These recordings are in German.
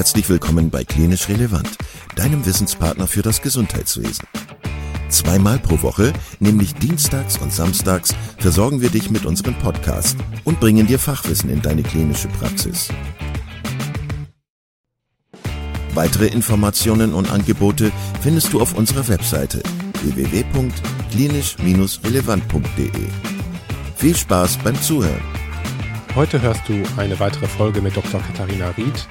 Herzlich willkommen bei Klinisch Relevant, deinem Wissenspartner für das Gesundheitswesen. Zweimal pro Woche, nämlich dienstags und samstags, versorgen wir dich mit unserem Podcast und bringen dir Fachwissen in deine klinische Praxis. Weitere Informationen und Angebote findest du auf unserer Webseite www.klinisch-relevant.de. Viel Spaß beim Zuhören. Heute hörst du eine weitere Folge mit Dr. Katharina Ried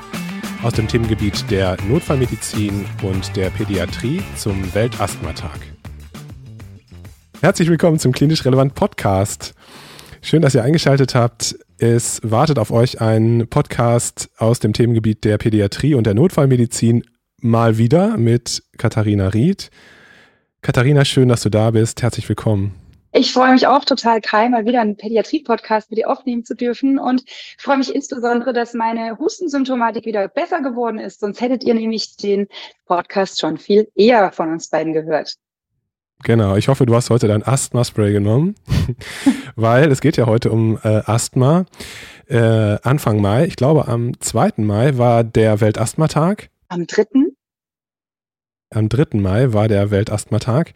aus dem Themengebiet der Notfallmedizin und der Pädiatrie zum Weltasthmatag. Herzlich willkommen zum Klinisch Relevant Podcast. Schön, dass ihr eingeschaltet habt. Es wartet auf euch ein Podcast aus dem Themengebiet der Pädiatrie und der Notfallmedizin mal wieder mit Katharina Ried. Katharina, schön, dass du da bist. Herzlich willkommen. Ich freue mich auch total, Kai, mal wieder einen Pädiatrie-Podcast mit dir aufnehmen zu dürfen und freue mich insbesondere, dass meine Hustensymptomatik wieder besser geworden ist. Sonst hättet ihr nämlich den Podcast schon viel eher von uns beiden gehört. Genau, ich hoffe, du hast heute dein Asthma-Spray genommen, weil es geht ja heute um äh, Asthma. Äh, Anfang Mai, ich glaube am 2. Mai war der Weltasthmatag. Am 3. Am 3. Mai war der Weltasthmatag.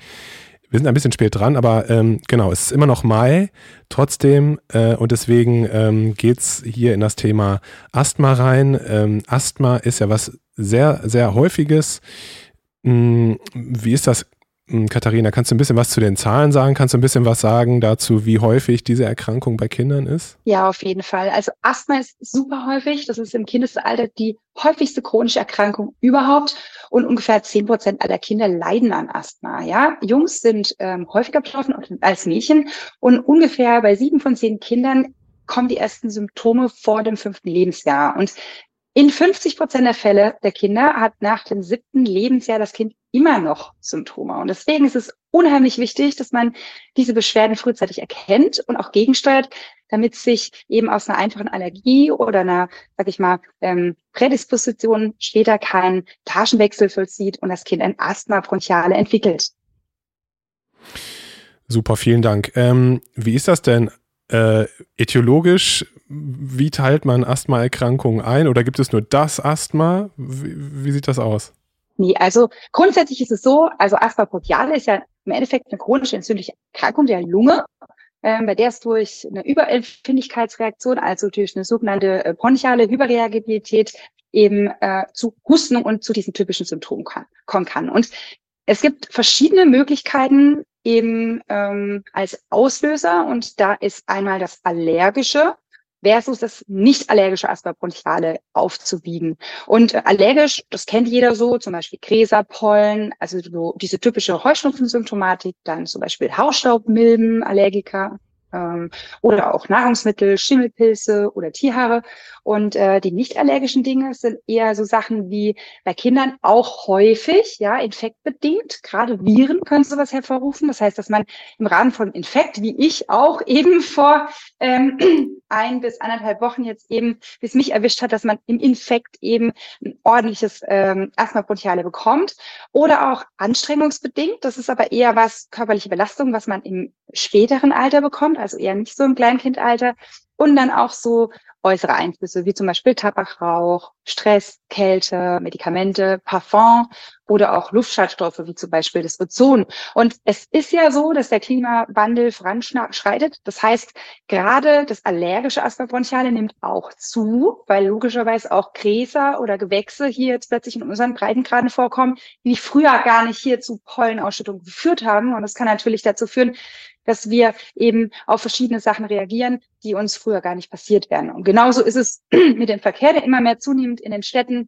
Wir sind ein bisschen spät dran, aber ähm, genau, es ist immer noch Mai trotzdem äh, und deswegen ähm, geht es hier in das Thema Asthma rein. Ähm, Asthma ist ja was sehr, sehr häufiges. Hm, wie ist das hm, Katharina, kannst du ein bisschen was zu den Zahlen sagen? Kannst du ein bisschen was sagen dazu, wie häufig diese Erkrankung bei Kindern ist? Ja, auf jeden Fall. Also Asthma ist super häufig. Das ist im Kindesalter die häufigste chronische Erkrankung überhaupt. Und ungefähr zehn Prozent aller Kinder leiden an Asthma. Ja, Jungs sind ähm, häufiger betroffen als Mädchen. Und ungefähr bei sieben von zehn Kindern kommen die ersten Symptome vor dem fünften Lebensjahr. Und in 50 Prozent der Fälle der Kinder hat nach dem siebten Lebensjahr das Kind immer noch Symptome. Und deswegen ist es unheimlich wichtig, dass man diese Beschwerden frühzeitig erkennt und auch gegensteuert, damit sich eben aus einer einfachen Allergie oder einer, sag ich mal, ähm, Prädisposition später kein Taschenwechsel vollzieht und das Kind ein Asthma bronchiale entwickelt. Super, vielen Dank. Ähm, wie ist das denn äh, etiologisch? wie teilt man Asthmaerkrankungen ein oder gibt es nur das Asthma? Wie, wie sieht das aus? Nee, also grundsätzlich ist es so, also Asthma bronchiale ist ja im Endeffekt eine chronische entzündliche Erkrankung der Lunge, ähm, bei der es durch eine Überempfindlichkeitsreaktion, also durch eine sogenannte äh, bronchiale Hyperreagibilität eben äh, zu Husten und zu diesen typischen Symptomen kann, kommen kann. Und es gibt verschiedene Möglichkeiten eben ähm, als Auslöser und da ist einmal das allergische versus das nicht allergische Asthma bronchiale aufzuwiegen. Und äh, allergisch, das kennt jeder so, zum Beispiel Gräserpollen, also so diese typische Heuschnupfensymptomatik, dann zum Beispiel Hausstaubmilben, Allergiker, ähm, oder auch Nahrungsmittel, Schimmelpilze oder Tierhaare. Und äh, die nicht allergischen Dinge sind eher so Sachen wie bei Kindern auch häufig, ja, infektbedingt. Gerade Viren können sowas hervorrufen. Das heißt, dass man im Rahmen von Infekt, wie ich auch eben vor ähm, ein bis anderthalb Wochen jetzt eben, bis mich erwischt hat, dass man im Infekt eben ein ordentliches ähm, Asthma bronchiale bekommt. Oder auch anstrengungsbedingt. Das ist aber eher was körperliche Belastung, was man im späteren Alter bekommt also eher nicht so im Kleinkindalter. Und dann auch so äußere Einflüsse, wie zum Beispiel Tabakrauch, Stress, Kälte, Medikamente, Parfum oder auch Luftschadstoffe, wie zum Beispiel das Ozon. Und es ist ja so, dass der Klimawandel voranschreitet. Das heißt, gerade das allergische Asthma bronchiale nimmt auch zu, weil logischerweise auch Gräser oder Gewächse hier jetzt plötzlich in unseren Breitengraden vorkommen, die früher gar nicht hier zu Pollenausschüttung geführt haben. Und das kann natürlich dazu führen, dass wir eben auf verschiedene Sachen reagieren, die uns früher gar nicht passiert wären. Und genauso ist es mit dem Verkehr, der immer mehr zunimmt in den Städten.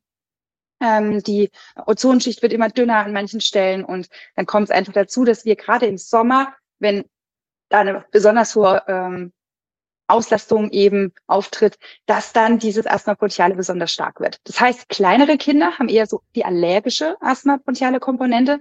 Ähm, die Ozonschicht wird immer dünner an manchen Stellen und dann kommt es einfach dazu, dass wir gerade im Sommer, wenn da eine besonders hohe ähm, Auslastung eben auftritt, dass dann dieses Asthma bronchiale besonders stark wird. Das heißt, kleinere Kinder haben eher so die allergische Asthma bronchiale Komponente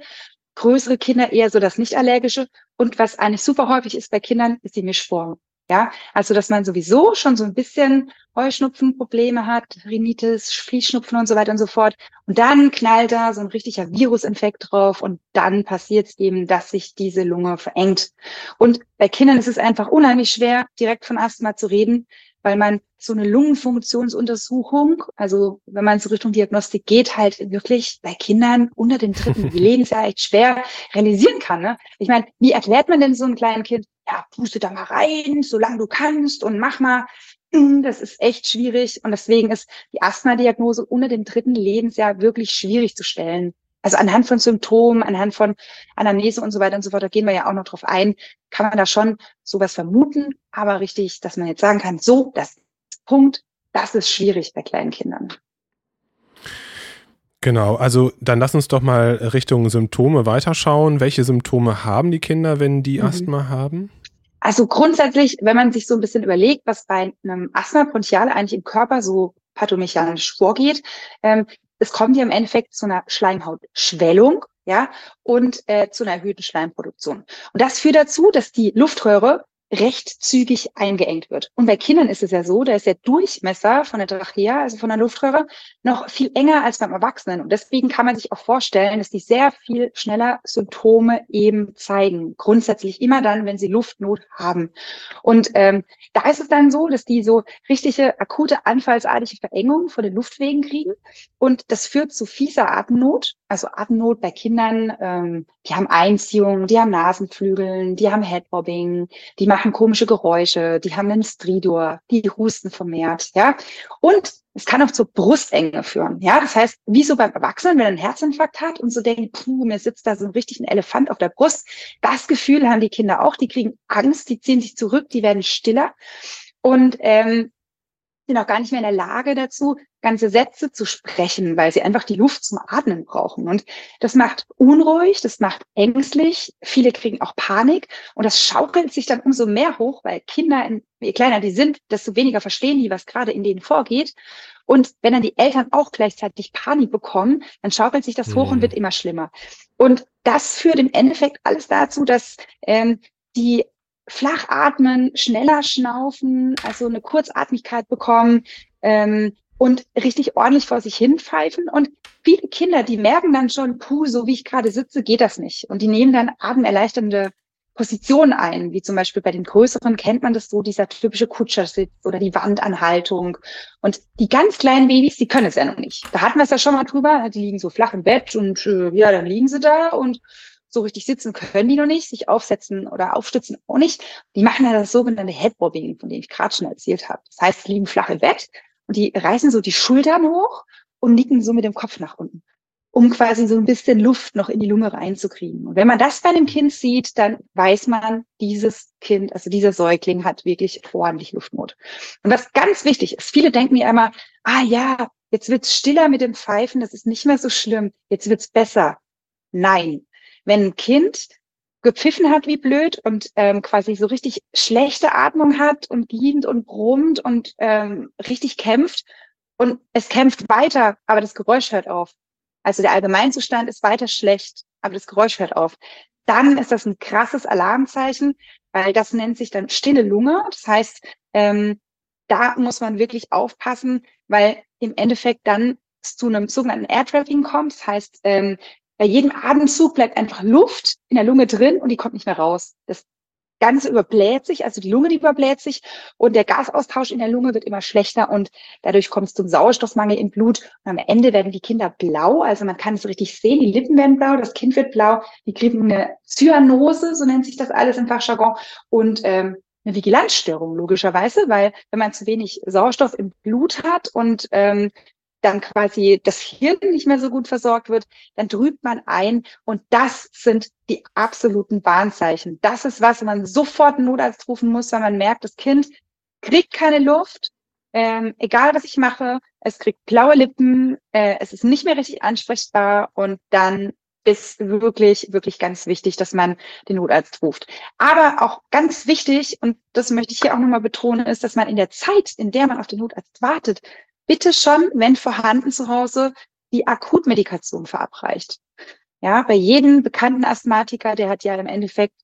größere Kinder eher so das nicht-allergische. Und was eigentlich super häufig ist bei Kindern, ist die Mischform. Ja, also dass man sowieso schon so ein bisschen Heuschnupfenprobleme hat, Rhinitis, Fließschnupfen und so weiter und so fort. Und dann knallt da so ein richtiger Virusinfekt drauf und dann passiert es eben, dass sich diese Lunge verengt. Und bei Kindern ist es einfach unheimlich schwer, direkt von Asthma zu reden, weil man so eine Lungenfunktionsuntersuchung, also wenn man so Richtung Diagnostik geht, halt wirklich bei Kindern unter dem dritten Lebensjahr echt schwer realisieren kann. Ne? Ich meine, wie erklärt man denn so einem kleinen Kind, ja, puste da mal rein, solange du kannst und mach mal. Hm, das ist echt schwierig und deswegen ist die Asthma-Diagnose unter dem dritten Lebensjahr wirklich schwierig zu stellen. Also anhand von Symptomen, anhand von Anamnese und so weiter und so fort, da gehen wir ja auch noch drauf ein, kann man da schon sowas vermuten, aber richtig, dass man jetzt sagen kann, so, das Punkt, das ist schwierig bei kleinen Kindern. Genau, also dann lass uns doch mal Richtung Symptome weiterschauen. Welche Symptome haben die Kinder, wenn die mhm. Asthma haben? Also grundsätzlich, wenn man sich so ein bisschen überlegt, was bei einem Asthma bronchiale eigentlich im Körper so pathomechanisch vorgeht, ähm, es kommt ja im Endeffekt zu einer Schleimhautschwellung, ja, und äh, zu einer erhöhten Schleimproduktion. Und das führt dazu, dass die Luftröhre recht zügig eingeengt wird. Und bei Kindern ist es ja so, da ist der Durchmesser von der Trachea, also von der Luftröhre, noch viel enger als beim Erwachsenen. Und deswegen kann man sich auch vorstellen, dass die sehr viel schneller Symptome eben zeigen. Grundsätzlich immer dann, wenn sie Luftnot haben. Und ähm, da ist es dann so, dass die so richtige akute anfallsartige Verengung von den Luftwegen kriegen. Und das führt zu fieser Atemnot. Also Atemnot bei Kindern, ähm, die haben Einziehung, die haben Nasenflügeln, die haben Headbobbing, die machen komische Geräusche, die haben einen Stridor, die husten vermehrt, ja. Und es kann auch zur Brustenge führen, ja. Das heißt, wie so beim Erwachsenen, wenn er einen Herzinfarkt hat und so denkt, puh, mir sitzt da so ein richtigen Elefant auf der Brust. Das Gefühl haben die Kinder auch. Die kriegen Angst, die ziehen sich zurück, die werden stiller. Und ähm, sind auch gar nicht mehr in der Lage dazu, ganze Sätze zu sprechen, weil sie einfach die Luft zum Atmen brauchen. Und das macht unruhig, das macht ängstlich. Viele kriegen auch Panik und das schaukelt sich dann umso mehr hoch, weil Kinder, je kleiner die sind, desto weniger verstehen die, was gerade in denen vorgeht. Und wenn dann die Eltern auch gleichzeitig Panik bekommen, dann schaukelt sich das hoch und mhm. wird immer schlimmer. Und das führt im Endeffekt alles dazu, dass ähm, die flach atmen, schneller schnaufen, also eine Kurzatmigkeit bekommen ähm, und richtig ordentlich vor sich hin pfeifen. Und viele Kinder, die merken dann schon, puh, so wie ich gerade sitze, geht das nicht. Und die nehmen dann atemerleichternde Positionen ein, wie zum Beispiel bei den größeren kennt man das so, dieser typische Kutschersitz oder die Wandanhaltung. Und die ganz kleinen Babys, die können es ja noch nicht. Da hatten wir es ja schon mal drüber, die liegen so flach im Bett und äh, ja, dann liegen sie da und so richtig sitzen können die noch nicht, sich aufsetzen oder aufstützen auch nicht. Die machen ja das sogenannte Headbobbing, von dem ich gerade schon erzählt habe. Das heißt, sie liegen flach im Bett und die reißen so die Schultern hoch und nicken so mit dem Kopf nach unten, um quasi so ein bisschen Luft noch in die Lunge reinzukriegen. Und wenn man das bei einem Kind sieht, dann weiß man, dieses Kind, also dieser Säugling hat wirklich ordentlich Luftnot. Und was ganz wichtig ist, viele denken ja immer, ah ja, jetzt wird's stiller mit dem Pfeifen, das ist nicht mehr so schlimm, jetzt wird's besser. Nein, wenn ein Kind gepfiffen hat wie blöd und ähm, quasi so richtig schlechte Atmung hat und gient und brummt und ähm, richtig kämpft und es kämpft weiter, aber das Geräusch hört auf. Also der Allgemeinzustand ist weiter schlecht, aber das Geräusch hört auf. Dann ist das ein krasses Alarmzeichen, weil das nennt sich dann stille Lunge. Das heißt, ähm, da muss man wirklich aufpassen, weil im Endeffekt dann zu einem sogenannten Air Trapping kommt. Das heißt, ähm, bei jedem Atemzug bleibt einfach Luft in der Lunge drin und die kommt nicht mehr raus. Das Ganze überbläht sich, also die Lunge die überbläht sich und der Gasaustausch in der Lunge wird immer schlechter und dadurch kommt es zum Sauerstoffmangel im Blut. Und am Ende werden die Kinder blau, also man kann es richtig sehen, die Lippen werden blau, das Kind wird blau, die kriegen eine Zyanose, so nennt sich das alles im Fachjargon, und ähm, eine Vigilanzstörung logischerweise, weil wenn man zu wenig Sauerstoff im Blut hat und ähm, dann quasi das Hirn nicht mehr so gut versorgt wird, dann trübt man ein. Und das sind die absoluten Warnzeichen. Das ist was, man sofort einen Notarzt rufen muss, weil man merkt, das Kind kriegt keine Luft, ähm, egal was ich mache, es kriegt blaue Lippen, äh, es ist nicht mehr richtig ansprechbar und dann ist wirklich, wirklich ganz wichtig, dass man den Notarzt ruft. Aber auch ganz wichtig, und das möchte ich hier auch nochmal betonen, ist, dass man in der Zeit, in der man auf den Notarzt wartet, bitte schon, wenn vorhanden zu Hause, die Akutmedikation verabreicht. Ja, bei jedem bekannten Asthmatiker, der hat ja im Endeffekt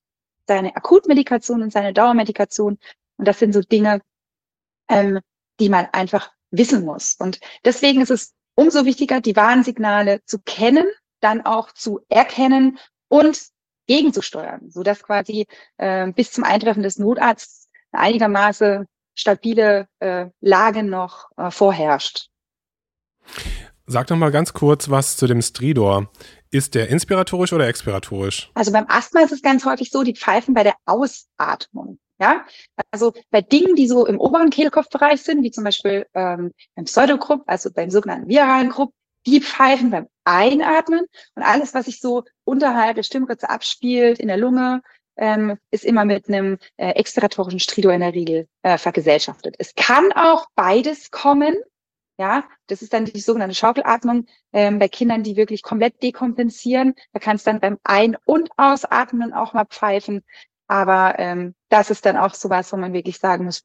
seine Akutmedikation und seine Dauermedikation. Und das sind so Dinge, ähm, die man einfach wissen muss. Und deswegen ist es umso wichtiger, die Warnsignale zu kennen, dann auch zu erkennen und gegenzusteuern, sodass quasi äh, bis zum Eintreffen des Notarztes einigermaßen stabile äh, Lage noch äh, vorherrscht. Sag doch mal ganz kurz was zu dem Stridor. Ist der inspiratorisch oder expiratorisch? Also beim Asthma ist es ganz häufig so, die pfeifen bei der Ausatmung. Ja, also bei Dingen, die so im oberen Kehlkopfbereich sind, wie zum Beispiel ähm, beim Pseudogrupp, also beim sogenannten viralen Grupp, die pfeifen beim Einatmen und alles, was sich so unterhalb der Stimmritze abspielt in der Lunge, ähm, ist immer mit einem äh, expiratorischen Stridor in der Regel äh, vergesellschaftet. Es kann auch beides kommen. Ja, das ist dann die sogenannte Schaukelatmung ähm, bei Kindern, die wirklich komplett dekompensieren. Da kann es dann beim Ein- und Ausatmen auch mal pfeifen. Aber ähm, das ist dann auch sowas, wo man wirklich sagen muss,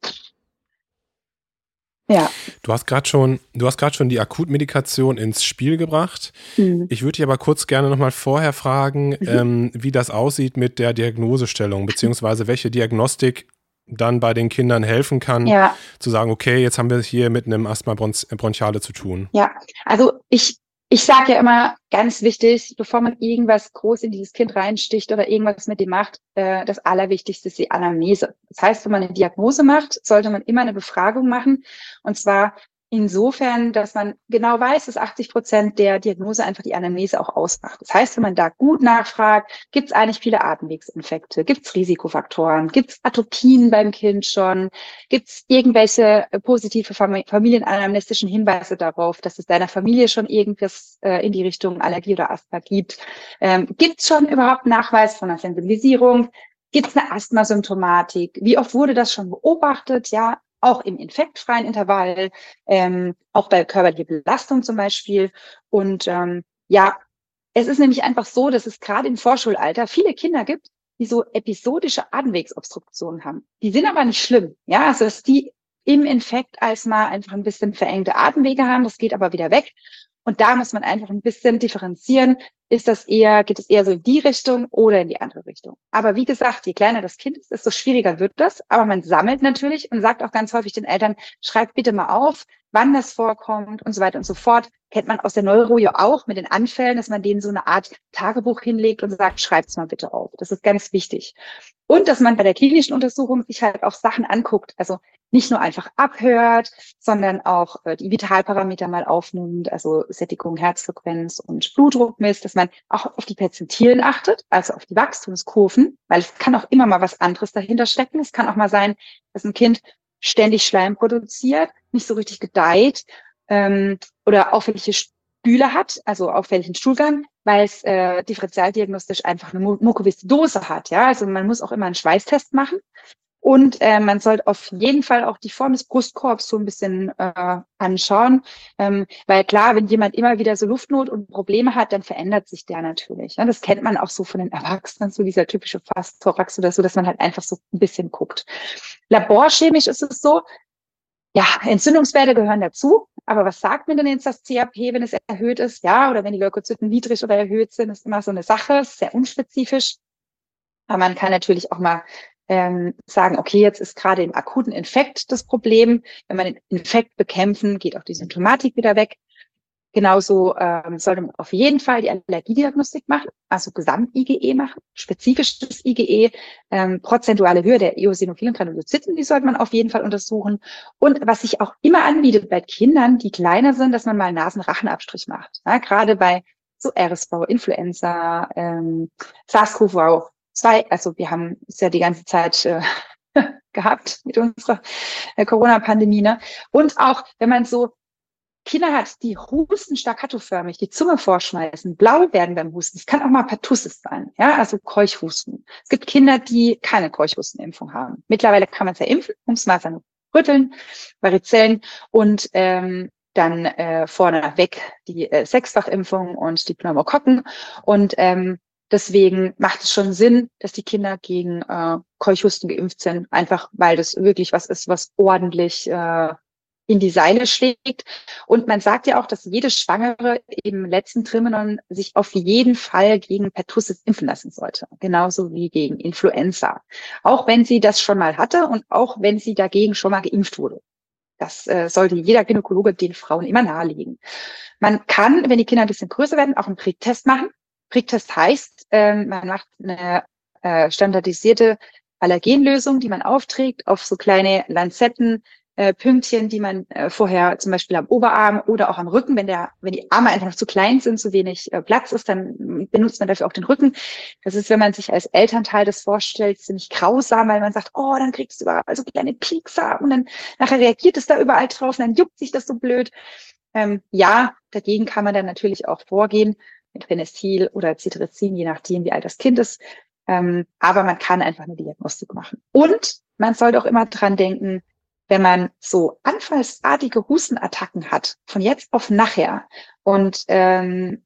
ja. Du hast gerade schon, du hast gerade schon die Akutmedikation ins Spiel gebracht. Mhm. Ich würde dich aber kurz gerne nochmal vorher fragen, mhm. ähm, wie das aussieht mit der Diagnosestellung, beziehungsweise welche Diagnostik dann bei den Kindern helfen kann, ja. zu sagen, okay, jetzt haben wir es hier mit einem Asthma bronchiale zu tun. Ja, also ich ich sage ja immer ganz wichtig, bevor man irgendwas groß in dieses Kind reinsticht oder irgendwas mit dem macht, äh, das Allerwichtigste ist die Anamnese. Das heißt, wenn man eine Diagnose macht, sollte man immer eine Befragung machen. Und zwar Insofern, dass man genau weiß, dass 80 Prozent der Diagnose einfach die Anamnese auch ausmacht. Das heißt, wenn man da gut nachfragt, gibt es eigentlich viele Atemwegsinfekte, gibt es Risikofaktoren, gibt es Atopien beim Kind schon, gibt es irgendwelche äh, positive familienanamnestischen Hinweise darauf, dass es deiner Familie schon irgendwas äh, in die Richtung Allergie oder Asthma gibt. Ähm, gibt es schon überhaupt Nachweis von einer Sensibilisierung? Gibt es eine Asthmasymptomatik? Wie oft wurde das schon beobachtet? Ja, auch im infektfreien Intervall, ähm, auch bei körperlicher Belastung zum Beispiel. Und ähm, ja, es ist nämlich einfach so, dass es gerade im Vorschulalter viele Kinder gibt, die so episodische Atemwegsobstruktionen haben. Die sind aber nicht schlimm. Ja, also dass die im Infekt als mal einfach ein bisschen verengte Atemwege haben, das geht aber wieder weg. Und da muss man einfach ein bisschen differenzieren. Ist das eher, geht es eher so in die Richtung oder in die andere Richtung? Aber wie gesagt, je kleiner das Kind ist, desto schwieriger wird das. Aber man sammelt natürlich und sagt auch ganz häufig den Eltern, schreibt bitte mal auf, wann das vorkommt und so weiter und so fort. Kennt man aus der Neuro ja auch mit den Anfällen, dass man denen so eine Art Tagebuch hinlegt und sagt, schreibt's mal bitte auf. Das ist ganz wichtig. Und dass man bei der klinischen Untersuchung sich halt auch Sachen anguckt. Also nicht nur einfach abhört, sondern auch äh, die Vitalparameter mal aufnimmt, also Sättigung, Herzfrequenz und Blutdruck misst, dass man auch auf die Perzentilen achtet, also auf die Wachstumskurven, weil es kann auch immer mal was anderes dahinter stecken. Es kann auch mal sein, dass ein Kind ständig Schleim produziert, nicht so richtig gedeiht ähm, oder auffällige Stühle hat, also auffälligen Stuhlgang, weil es äh, differentialdiagnostisch einfach eine Mukoviszidose hat. Ja, also man muss auch immer einen Schweißtest machen. Und äh, man sollte auf jeden Fall auch die Form des Brustkorbs so ein bisschen äh, anschauen. Ähm, weil klar, wenn jemand immer wieder so Luftnot und Probleme hat, dann verändert sich der natürlich. Ne? Das kennt man auch so von den Erwachsenen, so dieser typische Fast-Thorax oder so, dass man halt einfach so ein bisschen guckt. Laborchemisch ist es so, ja, Entzündungswerte gehören dazu. Aber was sagt mir denn jetzt das CAP, wenn es erhöht ist? Ja, oder wenn die Leukozyten niedrig oder erhöht sind, ist immer so eine Sache, sehr unspezifisch. Aber man kann natürlich auch mal ähm, sagen, okay, jetzt ist gerade im akuten Infekt das Problem. Wenn man den Infekt bekämpfen, geht auch die Symptomatik wieder weg. Genauso ähm, sollte man auf jeden Fall die Allergiediagnostik machen, also Gesamt-IgE machen, spezifisches IgE, ähm, prozentuale Höhe der eosinophilen Granulozyten, die sollte man auf jeden Fall untersuchen. Und was sich auch immer anbietet bei Kindern, die kleiner sind, dass man mal Nasenrachenabstrich macht. Ja, gerade bei so RSV, Influenza, ähm, SARS-CoV zwei, also wir haben es ja die ganze Zeit äh, gehabt mit unserer äh, Corona-Pandemie. Ne? Und auch, wenn man so Kinder hat, die husten staccatoförmig, die Zunge vorschmeißen, blau werden beim Husten. Es kann auch mal Pertussis sein, ja, also Keuchhusten. Es gibt Kinder, die keine Keuchhustenimpfung haben. Mittlerweile kann man es ja impfen, ums Masern rütteln, Varizellen und ähm, dann äh, vorne weg die äh, Sechsfachimpfung und die Pneumokokken. Und ähm, Deswegen macht es schon Sinn, dass die Kinder gegen äh, Keuchhusten geimpft sind, einfach weil das wirklich was ist, was ordentlich äh, in die Seile schlägt. Und man sagt ja auch, dass jede Schwangere im letzten Trimenon sich auf jeden Fall gegen Pertussis impfen lassen sollte. Genauso wie gegen Influenza. Auch wenn sie das schon mal hatte und auch wenn sie dagegen schon mal geimpft wurde. Das äh, sollte jeder Gynäkologe den Frauen immer nahelegen. Man kann, wenn die Kinder ein bisschen größer werden, auch einen Prätest machen. Pricktest heißt, ähm, man macht eine äh, standardisierte Allergenlösung, die man aufträgt auf so kleine Lanzetten, äh, Pünktchen, die man äh, vorher zum Beispiel am Oberarm oder auch am Rücken, wenn der, wenn die Arme einfach noch zu klein sind, zu wenig äh, Platz ist, dann benutzt man dafür auch den Rücken. Das ist, wenn man sich als Elternteil das vorstellt, ziemlich grausam, weil man sagt, oh, dann kriegst du überall so kleine Piekser und dann nachher reagiert es da überall drauf und dann juckt sich das so blöd. Ähm, ja, dagegen kann man dann natürlich auch vorgehen mit Phenestil oder Cetirizin, je nachdem, wie alt das Kind ist. Ähm, aber man kann einfach eine Diagnostik machen. Und man sollte auch immer dran denken, wenn man so anfallsartige Hustenattacken hat, von jetzt auf nachher und ähm,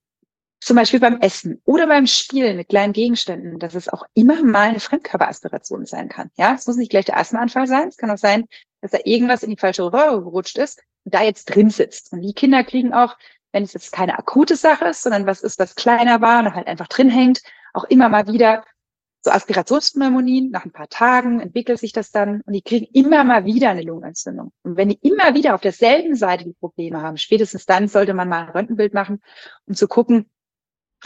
zum Beispiel beim Essen oder beim Spielen mit kleinen Gegenständen, dass es auch immer mal eine Fremdkörperaspiration sein kann. Ja, es muss nicht gleich der Asthmaanfall sein. Es kann auch sein, dass da irgendwas in die falsche Röhre gerutscht ist und da jetzt drin sitzt. Und die Kinder kriegen auch, wenn es jetzt keine akute Sache ist, sondern was ist, was kleiner war und halt einfach drin hängt, auch immer mal wieder so Aspirationspneumonien, nach ein paar Tagen entwickelt sich das dann und die kriegen immer mal wieder eine Lungenentzündung. Und wenn die immer wieder auf derselben Seite die Probleme haben, spätestens dann sollte man mal ein Röntgenbild machen, um zu gucken,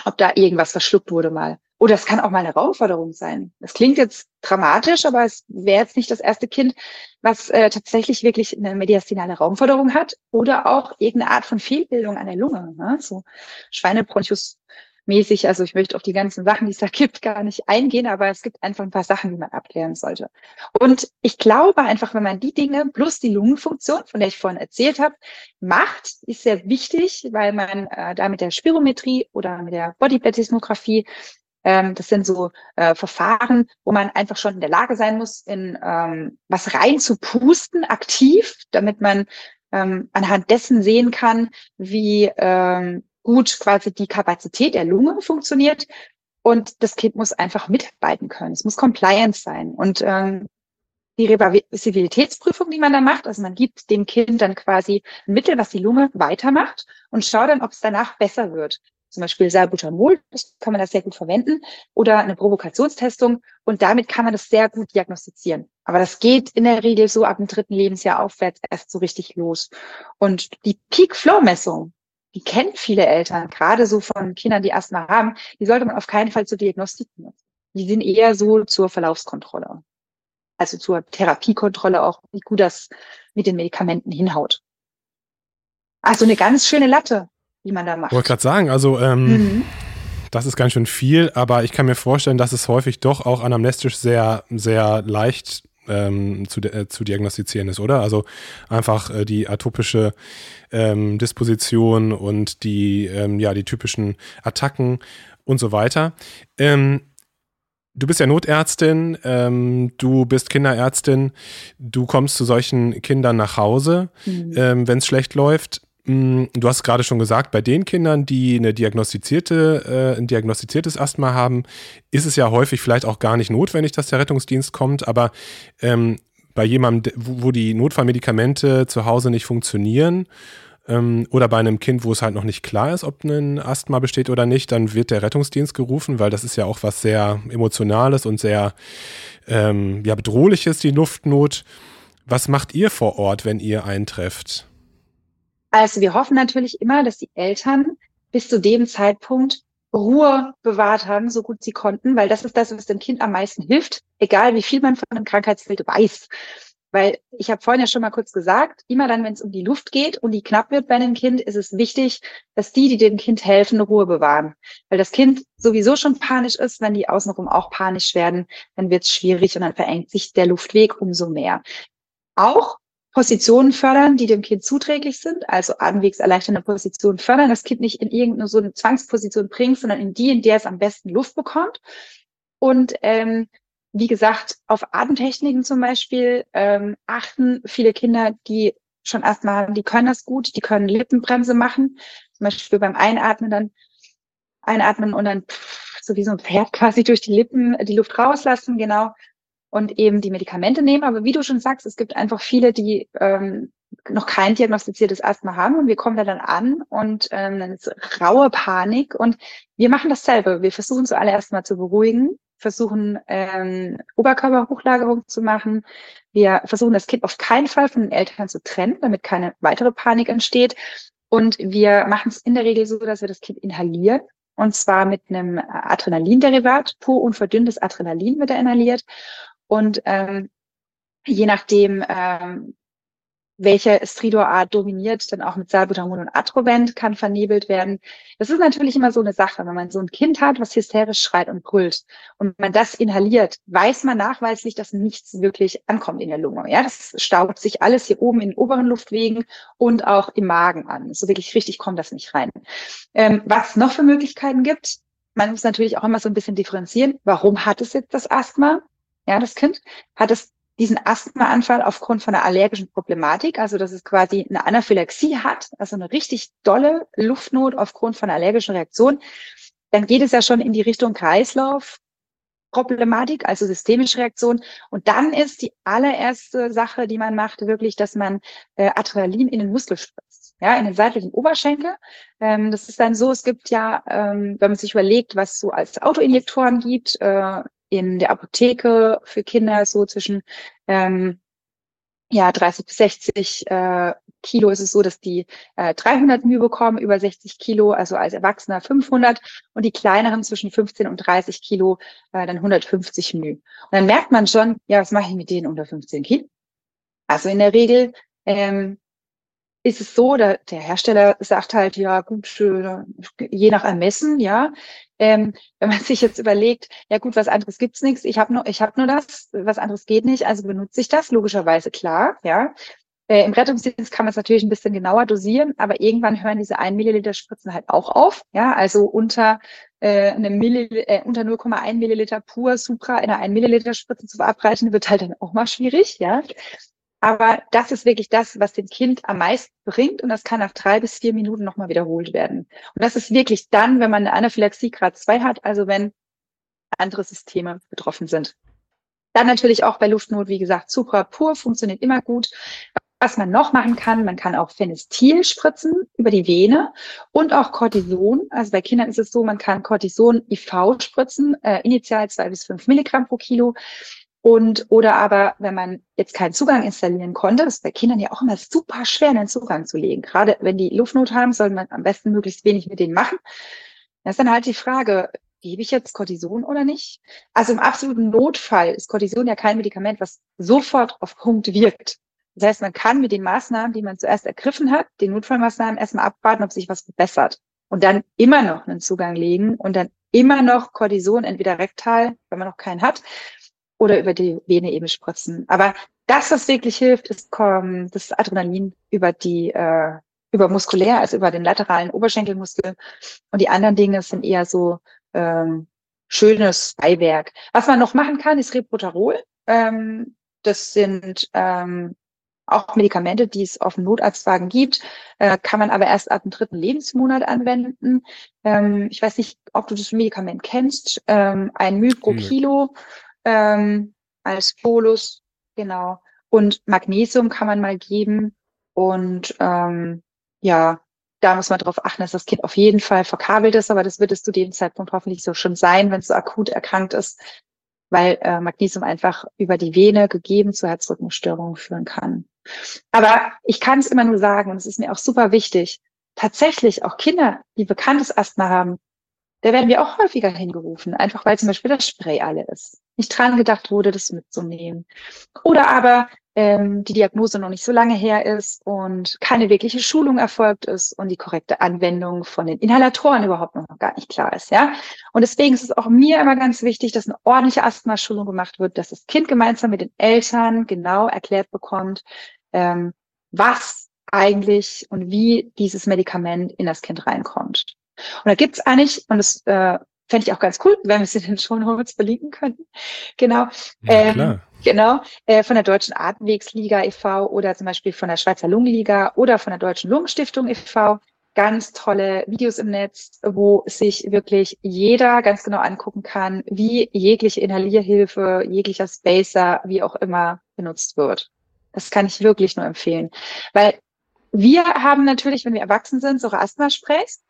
ob da irgendwas verschluckt wurde mal. Oder es kann auch mal eine Raumforderung sein. Das klingt jetzt dramatisch, aber es wäre jetzt nicht das erste Kind, was äh, tatsächlich wirklich eine mediastinale Raumforderung hat oder auch irgendeine Art von Fehlbildung an der Lunge. Ne? So Schweinebronchus mäßig. Also ich möchte auf die ganzen Sachen, die es da gibt, gar nicht eingehen, aber es gibt einfach ein paar Sachen, die man abklären sollte. Und ich glaube einfach, wenn man die Dinge plus die Lungenfunktion, von der ich vorhin erzählt habe, macht, ist sehr wichtig, weil man äh, da mit der Spirometrie oder mit der Bodyplatismographie ähm, das sind so äh, Verfahren, wo man einfach schon in der Lage sein muss, in ähm, was rein zu pusten, aktiv, damit man ähm, anhand dessen sehen kann, wie ähm, gut quasi die Kapazität der Lunge funktioniert. Und das Kind muss einfach mitarbeiten können. Es muss Compliance sein. Und ähm, die Reversibilitätsprüfung, die man da macht, also man gibt dem Kind dann quasi ein Mittel, was die Lunge weitermacht und schaut dann, ob es danach besser wird. Zum Beispiel Salbutamol, das kann man das sehr gut verwenden, oder eine Provokationstestung und damit kann man das sehr gut diagnostizieren. Aber das geht in der Regel so ab dem dritten Lebensjahr aufwärts erst so richtig los. Und die Peak-Flow-Messung, die kennen viele Eltern, gerade so von Kindern, die Asthma haben, die sollte man auf keinen Fall zur Diagnostik nutzen. Die sind eher so zur Verlaufskontrolle. Also zur Therapiekontrolle auch, wie gut das mit den Medikamenten hinhaut. Also eine ganz schöne Latte, die man da macht. Ich wollte gerade sagen, also ähm, mhm. das ist ganz schön viel, aber ich kann mir vorstellen, dass es häufig doch auch anamnestisch sehr, sehr leicht ähm, zu, äh, zu diagnostizieren ist, oder? Also einfach äh, die atopische ähm, Disposition und die, ähm, ja, die typischen Attacken und so weiter. Ähm, du bist ja Notärztin, ähm, du bist Kinderärztin, du kommst zu solchen Kindern nach Hause, mhm. Ähm, wenn es schlecht läuft. Mm, du hast gerade schon gesagt, bei den Kindern, die eine diagnostizierte, äh, ein diagnostiziertes Asthma haben, ist es ja häufig vielleicht auch gar nicht notwendig, dass der Rettungsdienst kommt. Aber ähm, bei jemandem, wo, die Notfallmedikamente zu Hause nicht funktionieren ähm, oder bei einem Kind, wo es halt noch nicht klar ist, ob ein Asthma besteht oder nicht, dann wird der Rettungsdienst gerufen, weil das ist ja auch was sehr Emotionales und sehr ähm, ja, Bedrohliches, die Luftnot. Was macht ihr vor Ort, wenn ihr eintrefft? Also wir hoffen natürlich immer, dass die Eltern bis zu dem Zeitpunkt Ruhe bewahrt haben, so gut sie konnten, weil das ist das, was dem Kind am meisten hilft, egal wie viel man von einem Krankheitsbild weiß. Weil ich habe vorhin ja schon mal kurz gesagt, immer dann, wenn es um die Luft geht und die knapp wird bei einem Kind, ist es wichtig, dass die, die dem Kind helfen, Ruhe bewahren. Weil das Kind sowieso schon panisch ist, wenn die außenrum auch panisch werden, dann wird es schwierig und dann verengt sich der Luftweg umso mehr. Auch Positionen fördern, die dem Kind zuträglich sind, also anwegserleichternde Positionen fördern, das Kind nicht in irgendeine so eine Zwangsposition bringt, sondern in die, in der es am besten Luft bekommt. Und ähm, wie gesagt, auf Atemtechniken zum Beispiel ähm, achten viele Kinder, die schon haben, die können das gut, die können Lippenbremse machen. Zum Beispiel beim Einatmen dann einatmen und dann pff, so wie so ein Pferd quasi durch die Lippen die Luft rauslassen, genau und eben die Medikamente nehmen. Aber wie du schon sagst, es gibt einfach viele, die ähm, noch kein diagnostiziertes Asthma haben und wir kommen da dann an und ähm, dann ist raue Panik und wir machen dasselbe. Wir versuchen zuallererst mal zu beruhigen, versuchen ähm, Oberkörperhochlagerung zu machen. Wir versuchen das Kind auf keinen Fall von den Eltern zu trennen, damit keine weitere Panik entsteht. Und wir machen es in der Regel so, dass wir das Kind inhalieren. Und zwar mit einem Adrenalinderivat, pur unverdünntes Adrenalin wird er inhaliert. Und ähm, je nachdem, ähm, welche Stridorart dominiert, dann auch mit Salbutamol und Atrovent kann vernebelt werden. Das ist natürlich immer so eine Sache, wenn man so ein Kind hat, was hysterisch schreit und brüllt und man das inhaliert, weiß man nachweislich, dass nichts wirklich ankommt in der Lunge. Ja, das staut sich alles hier oben in den oberen Luftwegen und auch im Magen an. So wirklich richtig kommt das nicht rein. Ähm, was noch für Möglichkeiten gibt, man muss natürlich auch immer so ein bisschen differenzieren. Warum hat es jetzt das Asthma? Ja, das Kind hat es diesen Asthmaanfall aufgrund von einer allergischen Problematik, also dass es quasi eine Anaphylaxie hat, also eine richtig dolle Luftnot aufgrund von einer allergischen Reaktion, dann geht es ja schon in die Richtung Kreislauf. Problematik, also systemische Reaktion. Und dann ist die allererste Sache, die man macht, wirklich, dass man äh, Adrenalin in den Muskel spritzt, ja, in den seitlichen Oberschenkel. Ähm, das ist dann so, es gibt ja, ähm, wenn man sich überlegt, was so als Autoinjektoren gibt, äh, in der Apotheke für Kinder so zwischen ähm, ja 30 bis 60 äh, Kilo ist es so, dass die äh, 300 μ bekommen, über 60 Kilo, also als Erwachsener 500 und die kleineren zwischen 15 und 30 Kilo äh, dann 150 μ. Und dann merkt man schon, ja, was mache ich mit denen unter 15 Kilo? Also in der Regel ähm, ist es so, der, der Hersteller sagt halt, ja gut, je nach Ermessen, ja. Ähm, wenn man sich jetzt überlegt, ja gut, was anderes gibt's nichts, ich habe nur, ich habe nur das, was anderes geht nicht, also benutze ich das, logischerweise klar, ja. Äh, Im Rettungsdienst kann man es natürlich ein bisschen genauer dosieren, aber irgendwann hören diese 1 Milliliter Spritzen halt auch auf. Ja, also unter äh, einem Millil äh, unter 0,1 Milliliter pur Supra in einer 1 Milliliter Spritze zu verabreichen, wird halt dann auch mal schwierig. Ja, aber das ist wirklich das, was dem Kind am meisten bringt und das kann nach drei bis vier Minuten nochmal wiederholt werden. Und das ist wirklich dann, wenn man eine Anaphylaxie Grad 2 hat, also wenn andere Systeme betroffen sind. Dann natürlich auch bei Luftnot, wie gesagt, Supra pur funktioniert immer gut. Was man noch machen kann, man kann auch Phenestil spritzen über die Vene und auch Cortison. Also bei Kindern ist es so, man kann Cortison IV spritzen, äh, initial zwei bis fünf Milligramm pro Kilo. Und oder aber, wenn man jetzt keinen Zugang installieren konnte, das ist bei Kindern ja auch immer super schwer, einen Zugang zu legen. Gerade wenn die Luftnot haben, soll man am besten möglichst wenig mit denen machen. Das ist dann halt die Frage, gebe ich jetzt Cortison oder nicht? Also im absoluten Notfall ist Cortison ja kein Medikament, was sofort auf Punkt wirkt. Das heißt, man kann mit den Maßnahmen, die man zuerst ergriffen hat, den Notfallmaßnahmen erstmal abwarten, ob sich was verbessert. Und dann immer noch einen Zugang legen und dann immer noch Cortison, entweder rektal, wenn man noch keinen hat, oder über die Vene eben spritzen. Aber das, was wirklich hilft, ist das Adrenalin über die äh, über muskulär, also über den lateralen Oberschenkelmuskel. Und die anderen Dinge sind eher so ähm, schönes Beiwerk. Was man noch machen kann, ist Reprotarol. Ähm, das sind ähm, auch Medikamente, die es auf dem Notarztwagen gibt, äh, kann man aber erst ab dem dritten Lebensmonat anwenden. Ähm, ich weiß nicht, ob du das Medikament kennst. Ähm, ein Müh pro Kilo ähm, als Bolus, genau. Und Magnesium kann man mal geben. Und ähm, ja, da muss man darauf achten, dass das Kind auf jeden Fall verkabelt ist, aber das wird es zu dem Zeitpunkt hoffentlich so schon sein, wenn es so akut erkrankt ist, weil äh, Magnesium einfach über die Vene gegeben zu Herzrhythmusstörungen führen kann. Aber ich kann es immer nur sagen, und es ist mir auch super wichtig, tatsächlich auch Kinder, die bekanntes Asthma haben, da werden wir auch häufiger hingerufen, einfach weil zum Beispiel das Spray alle ist. Nicht dran gedacht wurde, das mitzunehmen. Oder aber ähm, die Diagnose noch nicht so lange her ist und keine wirkliche Schulung erfolgt ist und die korrekte Anwendung von den Inhalatoren überhaupt noch gar nicht klar ist. Ja, und deswegen ist es auch mir immer ganz wichtig, dass eine ordentliche Asthma-Schulung gemacht wird, dass das Kind gemeinsam mit den Eltern genau erklärt bekommt, ähm, was eigentlich und wie dieses Medikament in das Kind reinkommt. Und da gibt's eigentlich, und das äh, fände ich auch ganz cool, wenn wir es in den Show Notes verlinken könnten. Genau. Ja, ähm, genau. Äh, von der Deutschen Atemwegsliga e.V. oder zum Beispiel von der Schweizer Lungenliga oder von der Deutschen Lungenstiftung e.V. Ganz tolle Videos im Netz, wo sich wirklich jeder ganz genau angucken kann, wie jegliche Inhalierhilfe, jeglicher Spacer, wie auch immer benutzt wird. Das kann ich wirklich nur empfehlen. Weil wir haben natürlich, wenn wir erwachsen sind, so Asthma-Sprays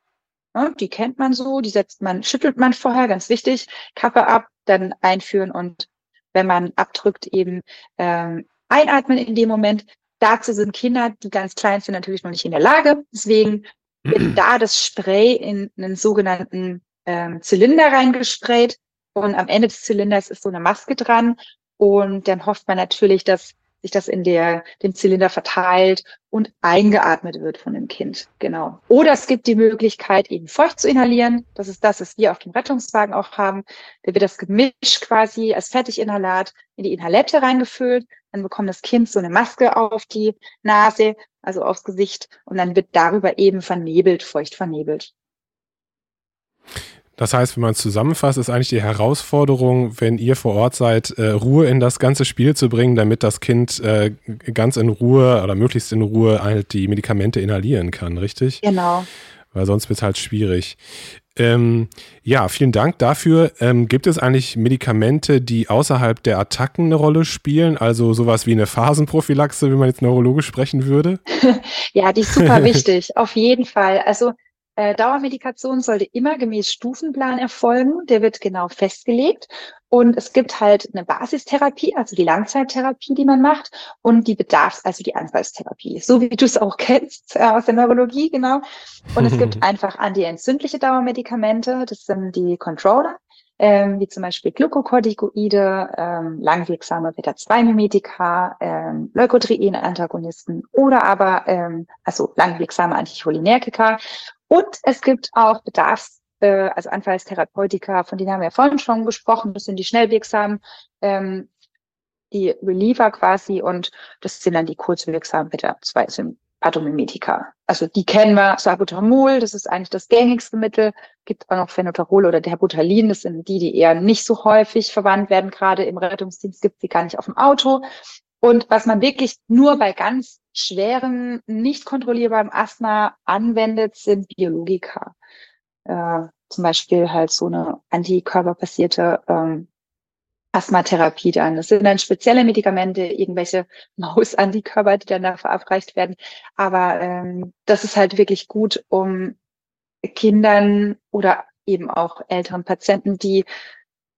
die kennt man so, die setzt man, schüttelt man vorher, ganz wichtig, Kappe ab, dann einführen und wenn man abdrückt, eben ähm, einatmen in dem Moment. Dazu sind Kinder, die ganz klein sind, natürlich noch nicht in der Lage. Deswegen wird da das Spray in einen sogenannten ähm, Zylinder reingesprayt und am Ende des Zylinders ist so eine Maske dran Und dann hofft man natürlich, dass sich das in der, dem Zylinder verteilt und eingeatmet wird von dem Kind. Genau. Oder es gibt die Möglichkeit, eben feucht zu inhalieren. Das ist das, was wir auf dem Rettungswagen auch haben. Da wird das Gemisch quasi als Fertiginhalat in die Inhalette reingefüllt. Dann bekommt das Kind so eine Maske auf die Nase, also aufs Gesicht. Und dann wird darüber eben vernebelt, feucht vernebelt. Das heißt, wenn man es zusammenfasst, ist eigentlich die Herausforderung, wenn ihr vor Ort seid, äh, Ruhe in das ganze Spiel zu bringen, damit das Kind äh, ganz in Ruhe oder möglichst in Ruhe halt die Medikamente inhalieren kann, richtig? Genau. Weil sonst wird es halt schwierig. Ähm, ja, vielen Dank dafür. Ähm, gibt es eigentlich Medikamente, die außerhalb der Attacken eine Rolle spielen? Also sowas wie eine Phasenprophylaxe, wenn man jetzt neurologisch sprechen würde? ja, die ist super wichtig, auf jeden Fall. Also äh, Dauermedikation sollte immer gemäß Stufenplan erfolgen. Der wird genau festgelegt. Und es gibt halt eine Basistherapie, also die Langzeittherapie, die man macht, und die Bedarfs-, also die Anfallstherapie, so wie du es auch kennst äh, aus der Neurologie, genau. Und es gibt einfach antientzündliche Dauermedikamente, das sind die Controller, ähm, wie zum Beispiel Glukokortikoide, ähm, langwirksame Beta-2-Mimetika, ähm, Leukotriene-Antagonisten oder aber ähm, also langwirksame Anticholinergika. Und es gibt auch Bedarfs, äh, also Anfallstherapeutika, von denen haben wir vorhin schon gesprochen. Das sind die schnellwirksamen, ähm, die Reliever quasi und das sind dann die kurzwirksamen Beta-2 Atomimetika. Also die kennen wir, Salbutamol, das ist eigentlich das gängigste Mittel. Gibt auch noch Phenotarol oder Terbutalin, das sind die, die eher nicht so häufig verwandt werden. Gerade im Rettungsdienst gibt sie gar nicht auf dem Auto. Und was man wirklich nur bei ganz schweren, nicht kontrollierbarem Asthma anwendet, sind Biologika. Äh, zum Beispiel halt so eine antikörperbasierte ähm, Asthmatherapie dann. Das sind dann spezielle Medikamente, irgendwelche Mausantikörper, die dann da verabreicht werden. Aber ähm, das ist halt wirklich gut, um Kindern oder eben auch älteren Patienten, die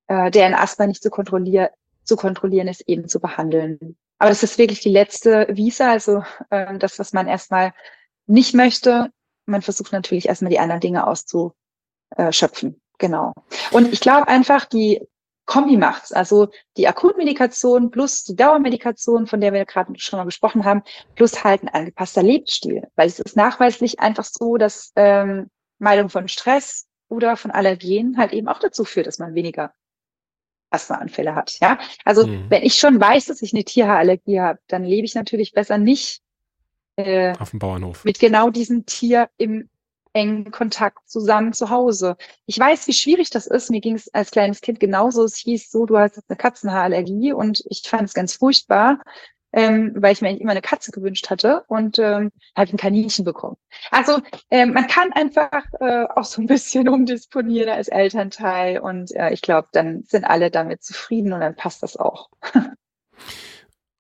äh, deren Asthma nicht zu kontrollieren, zu kontrollieren ist, eben zu behandeln. Aber das ist wirklich die letzte Visa, also äh, das, was man erstmal nicht möchte. Man versucht natürlich erstmal die anderen Dinge auszuschöpfen. Genau. Und ich glaube einfach, die Kombi macht's. Also die Akutmedikation plus die Dauermedikation, von der wir gerade schon mal gesprochen haben, plus halt ein angepasster Lebensstil. Weil es ist nachweislich einfach so, dass ähm, Meidung von Stress oder von Allergien halt eben auch dazu führt, dass man weniger Asthmaanfälle hat. Ja, also mhm. wenn ich schon weiß, dass ich eine Tierhaarallergie habe, dann lebe ich natürlich besser nicht äh, auf dem Bauernhof mit genau diesem Tier im engen Kontakt zusammen zu Hause. Ich weiß, wie schwierig das ist. Mir ging es als kleines Kind genauso. Es hieß so, du hast eine Katzenhaarallergie und ich fand es ganz furchtbar ähm, weil ich mir eigentlich immer eine Katze gewünscht hatte und ähm, habe ein Kaninchen bekommen. Also ähm, man kann einfach äh, auch so ein bisschen umdisponieren als Elternteil und äh, ich glaube, dann sind alle damit zufrieden und dann passt das auch.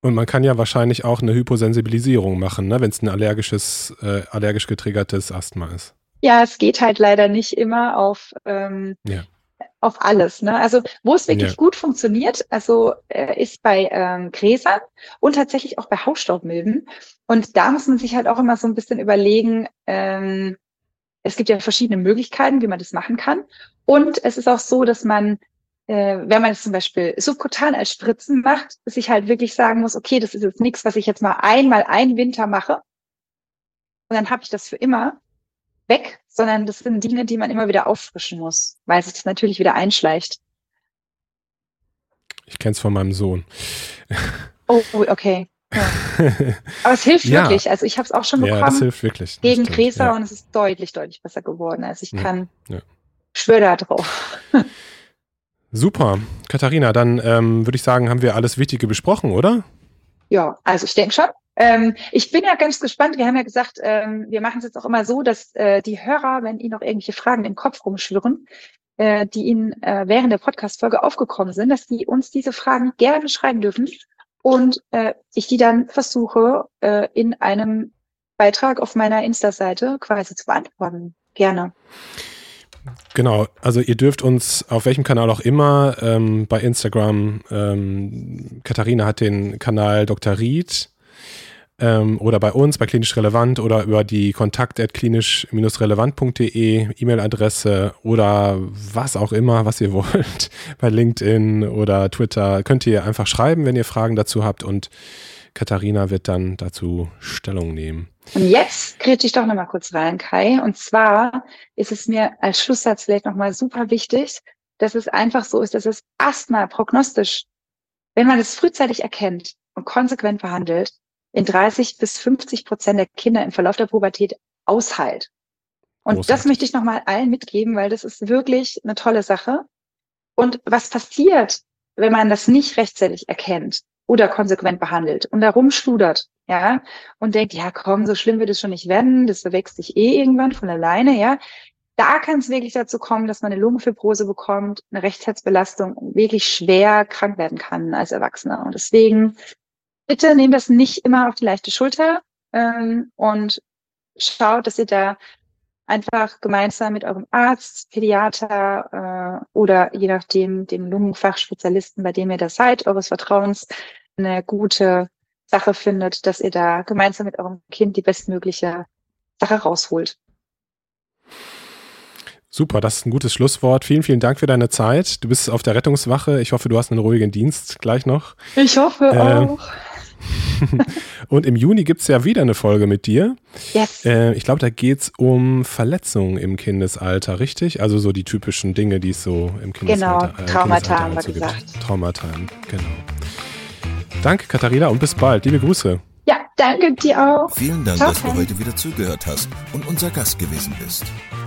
Und man kann ja wahrscheinlich auch eine Hyposensibilisierung machen, ne, wenn es ein allergisches, äh, allergisch getriggertes Asthma ist. Ja, es geht halt leider nicht immer auf ähm, ja auf alles. Ne? Also wo es wirklich ja. gut funktioniert, also äh, ist bei ähm, Gräsern und tatsächlich auch bei Hausstaubmilben. Und da muss man sich halt auch immer so ein bisschen überlegen, ähm, es gibt ja verschiedene Möglichkeiten, wie man das machen kann. Und es ist auch so, dass man, äh, wenn man es zum Beispiel subkutan als Spritzen macht, sich halt wirklich sagen muss, okay, das ist jetzt nichts, was ich jetzt mal einmal einen Winter mache. Und dann habe ich das für immer, weg, sondern das sind Dinge, die man immer wieder auffrischen muss, weil es sich natürlich wieder einschleicht. Ich kenne es von meinem Sohn. Oh, okay. Ja. Aber es hilft ja. wirklich. Also ich habe es auch schon bekommen. Ja, das hilft wirklich. Gegen Gräser ja. und es ist deutlich, deutlich besser geworden. Also ich kann, ja. schwöre da drauf. Super. Katharina, dann ähm, würde ich sagen, haben wir alles Wichtige besprochen, oder? Ja, also ich denke schon. Ähm, ich bin ja ganz gespannt. Wir haben ja gesagt, ähm, wir machen es jetzt auch immer so, dass äh, die Hörer, wenn ihnen noch irgendwelche Fragen im Kopf rumschwirren, äh, die ihnen äh, während der Podcast-Folge aufgekommen sind, dass die uns diese Fragen gerne schreiben dürfen und äh, ich die dann versuche, äh, in einem Beitrag auf meiner Insta-Seite quasi zu beantworten. Gerne. Genau, also ihr dürft uns auf welchem Kanal auch immer ähm, bei Instagram, ähm, Katharina hat den Kanal Dr. Ried, ähm, oder bei uns, bei Klinisch Relevant oder über die kontakt klinisch-relevant.de E-Mail-Adresse oder was auch immer, was ihr wollt, bei LinkedIn oder Twitter, könnt ihr einfach schreiben, wenn ihr Fragen dazu habt und Katharina wird dann dazu Stellung nehmen. Und jetzt kretsche ich doch nochmal kurz rein, Kai. Und zwar ist es mir als Schlusssatz vielleicht nochmal super wichtig, dass es einfach so ist, dass es Asthma prognostisch, wenn man es frühzeitig erkennt und konsequent behandelt, in 30 bis 50 Prozent der Kinder im Verlauf der Pubertät ausheilt. Und Großartig. das möchte ich nochmal allen mitgeben, weil das ist wirklich eine tolle Sache. Und was passiert, wenn man das nicht rechtzeitig erkennt oder konsequent behandelt und da rumschludert, ja, und denkt, ja, komm, so schlimm wird es schon nicht werden, das verwechselt sich eh irgendwann von alleine, ja. Da kann es wirklich dazu kommen, dass man eine Lungenfibrose bekommt, eine Rechtsherzbelastung, wirklich schwer krank werden kann als Erwachsener. Und deswegen bitte nehmt das nicht immer auf die leichte Schulter ähm, und schaut, dass ihr da einfach gemeinsam mit eurem Arzt, Pädiater äh, oder je nachdem dem Lungenfachspezialisten, bei dem ihr da seid, eures Vertrauens, eine gute Sache findet, dass ihr da gemeinsam mit eurem Kind die bestmögliche Sache rausholt. Super, das ist ein gutes Schlusswort. Vielen, vielen Dank für deine Zeit. Du bist auf der Rettungswache. Ich hoffe, du hast einen ruhigen Dienst gleich noch. Ich hoffe äh, auch. Und im Juni gibt es ja wieder eine Folge mit dir. Yes. Äh, ich glaube, da geht es um Verletzungen im Kindesalter, richtig? Also so die typischen Dinge, die es so im Kindesalter, genau, äh, Traumata haben wir so gesagt. Gibt. Traumata, genau. Danke, Katharina, und bis bald. Liebe Grüße. Ja, danke dir auch. Vielen Dank, Ciao. dass du heute wieder zugehört hast und unser Gast gewesen bist.